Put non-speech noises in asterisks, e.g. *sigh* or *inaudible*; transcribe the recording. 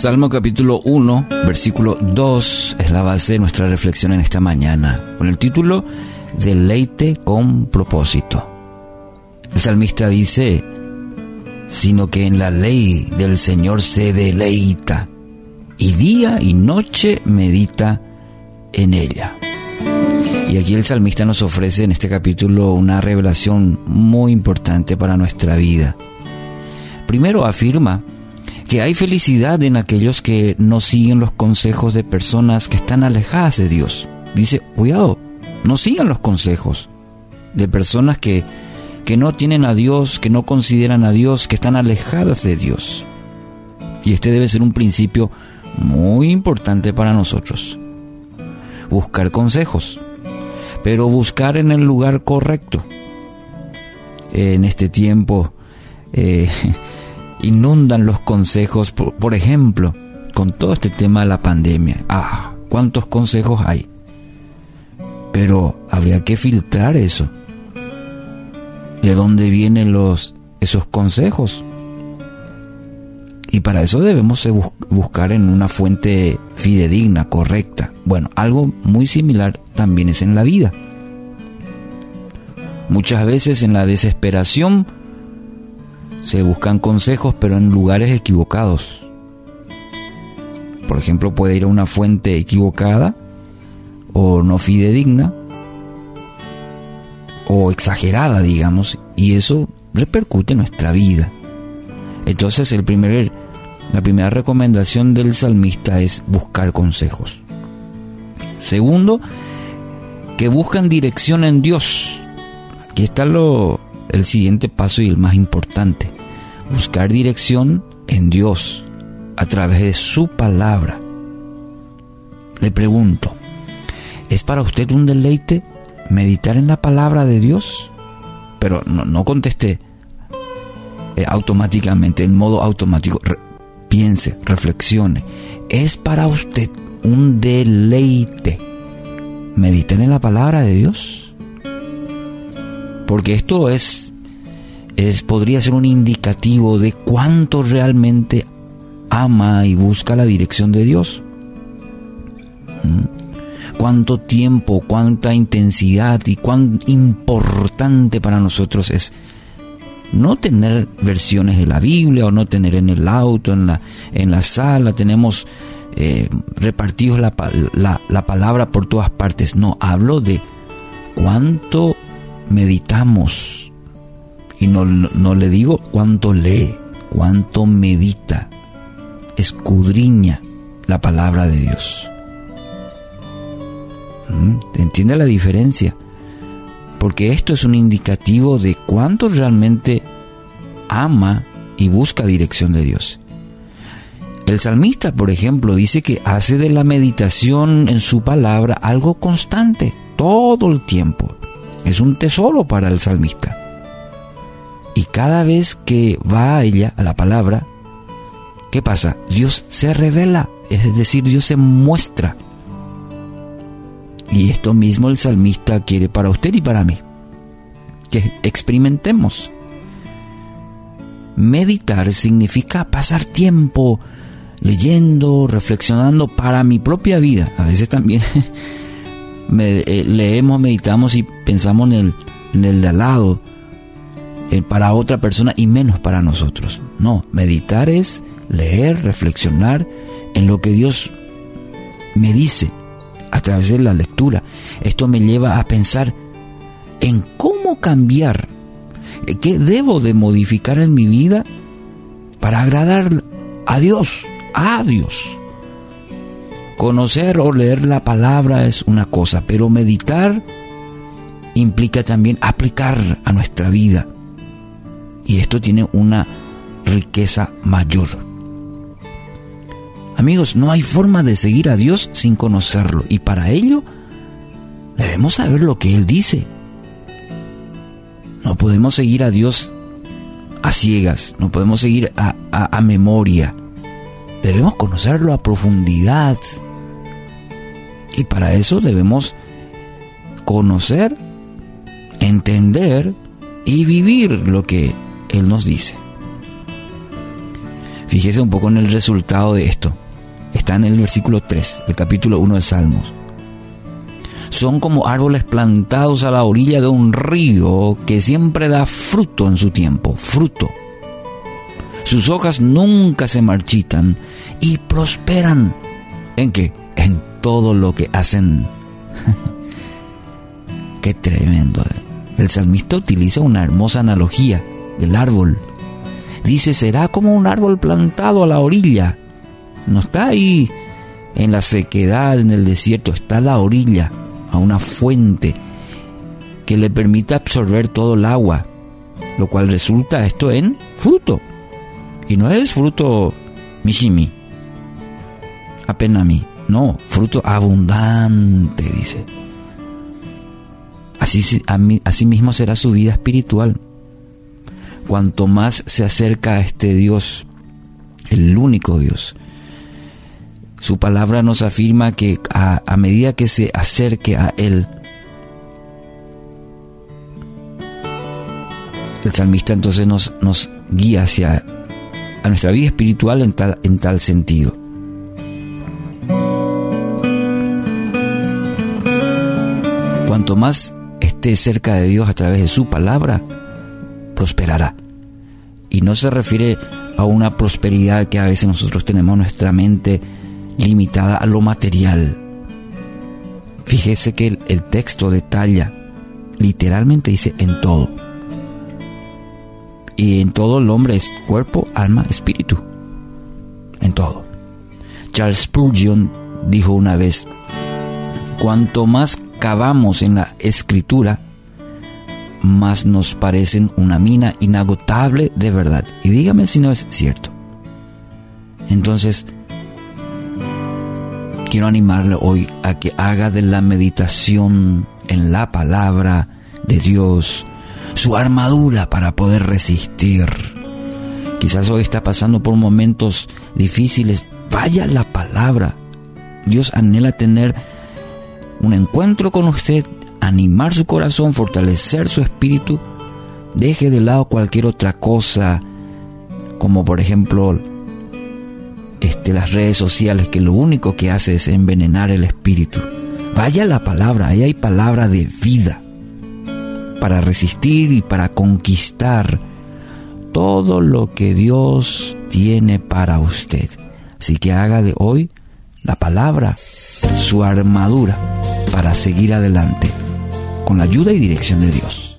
Salmo capítulo 1, versículo 2 es la base de nuestra reflexión en esta mañana, con el título Deleite con propósito. El salmista dice, sino que en la ley del Señor se deleita, y día y noche medita en ella. Y aquí el salmista nos ofrece en este capítulo una revelación muy importante para nuestra vida. Primero afirma que hay felicidad en aquellos que no siguen los consejos de personas que están alejadas de Dios. Dice, cuidado, no sigan los consejos de personas que, que no tienen a Dios, que no consideran a Dios, que están alejadas de Dios. Y este debe ser un principio muy importante para nosotros. Buscar consejos, pero buscar en el lugar correcto. En este tiempo eh, *laughs* inundan los consejos, por, ejemplo, con todo este tema de la pandemia. Ah, ¿cuántos consejos hay? Pero habría que filtrar eso. ¿De dónde vienen los, esos consejos? Y para eso debemos buscar en una fuente fidedigna, correcta. Bueno, algo muy similar también es en la vida. Muchas veces en la desesperación se buscan consejos pero en lugares equivocados. Por ejemplo, puede ir a una fuente equivocada o no fidedigna o exagerada, digamos, y eso repercute en nuestra vida. Entonces, el primer, la primera recomendación del salmista es buscar consejos. Segundo, que buscan dirección en Dios. Aquí está lo, el siguiente paso y el más importante. Buscar dirección en Dios a través de su palabra. Le pregunto, ¿es para usted un deleite meditar en la palabra de Dios? Pero no, conteste eh, automáticamente, en modo automático. piense, reflexione. ¿Es para usted un deleite meditar en la palabra de Dios? porque esto es, es podría ser un indicativo de cuánto realmente ama y busca la dirección de Dios. ¿Mm? Cuánto tiempo, cuánta intensidad y cuán importante para nosotros es no tener versiones de la Biblia o no tener en el auto, en la, en la sala, tenemos eh, repartidos la, la, la palabra por todas partes. No, hablo de cuánto meditamos. Y no, no le digo cuánto lee, cuánto medita, escudriña la palabra de Dios. ¿Mm? ¿Entiende la diferencia? Porque esto es un indicativo de cuánto realmente ama y busca dirección de Dios. El salmista, por ejemplo, dice que hace de la meditación en su palabra algo constante, todo el tiempo es un tesoro para el salmista. Y cada vez que va a ella, a la palabra, ¿qué pasa? Dios se revela, es decir, Dios se muestra. Y esto mismo el salmista quiere para usted y para mí. Que experimentemos. Meditar significa pasar tiempo leyendo, reflexionando para mi propia vida. A veces también *laughs* Eh, leemos, meditamos y pensamos en el, de al lado, para otra persona y menos para nosotros. No, meditar es leer, reflexionar en lo que Dios me dice a través de la lectura. Esto me lleva a pensar en cómo cambiar, eh, qué debo de modificar en mi vida para agradar a Dios, a Dios. Conocer o leer la palabra es una cosa, pero meditar implica también aplicar a nuestra vida. Y esto tiene una riqueza mayor. Amigos, no hay forma de seguir a Dios sin conocerlo. Y para ello debemos saber lo que Él dice. No podemos seguir a Dios a ciegas, no podemos seguir a, a memoria. Debemos conocerlo a profundidad, y para eso debemos conocer, entender y vivir lo que Él nos dice. Fíjese un poco en el resultado de esto. Está en el versículo 3 del capítulo 1 de Salmos. Son como árboles plantados a la orilla de un río que siempre da fruto en su tiempo, fruto. Sus hojas nunca se marchitan y prosperan. ¿En qué? En todo lo que hacen. *laughs* qué tremendo. ¿eh? El salmista utiliza una hermosa analogía del árbol. Dice, será como un árbol plantado a la orilla. No está ahí en la sequedad, en el desierto, está a la orilla, a una fuente que le permite absorber todo el agua, lo cual resulta esto en fruto. Y no es fruto mishimi, apenas mí, no, fruto abundante, dice. Así, así mismo será su vida espiritual. Cuanto más se acerca a este Dios, el único Dios, su palabra nos afirma que a, medida que se acerque a Él, el salmista entonces nos, nos guía hacia a nuestra vida espiritual en tal, en tal sentido. Cuanto más esté cerca de Dios a través de su palabra, prosperará. Y no se refiere a una prosperidad que a veces nosotros tenemos nuestra mente limitada a lo material. Fíjese que el, texto detalla, literalmente dice en todo. Y en todo el hombre es cuerpo, alma, espíritu. En todo. Charles Spurgeon dijo una vez, cuanto más cavamos en la escritura, más nos parecen una mina inagotable de verdad. Y dígame si no es cierto. Entonces, quiero animarle hoy a que haga de la meditación en la palabra de Dios su armadura para poder resistir. Quizás hoy está pasando por momentos difíciles. Vaya la palabra. Dios anhela tener un encuentro con usted, animar su corazón, fortalecer su espíritu. Deje de lado cualquier otra cosa, como por ejemplo este, las redes sociales, que lo único que hace es envenenar el espíritu. Vaya la palabra, ahí hay palabra de vida para resistir y para conquistar todo lo que Dios tiene para usted. Así que haga de hoy la palabra su armadura para seguir adelante con la ayuda y dirección de Dios.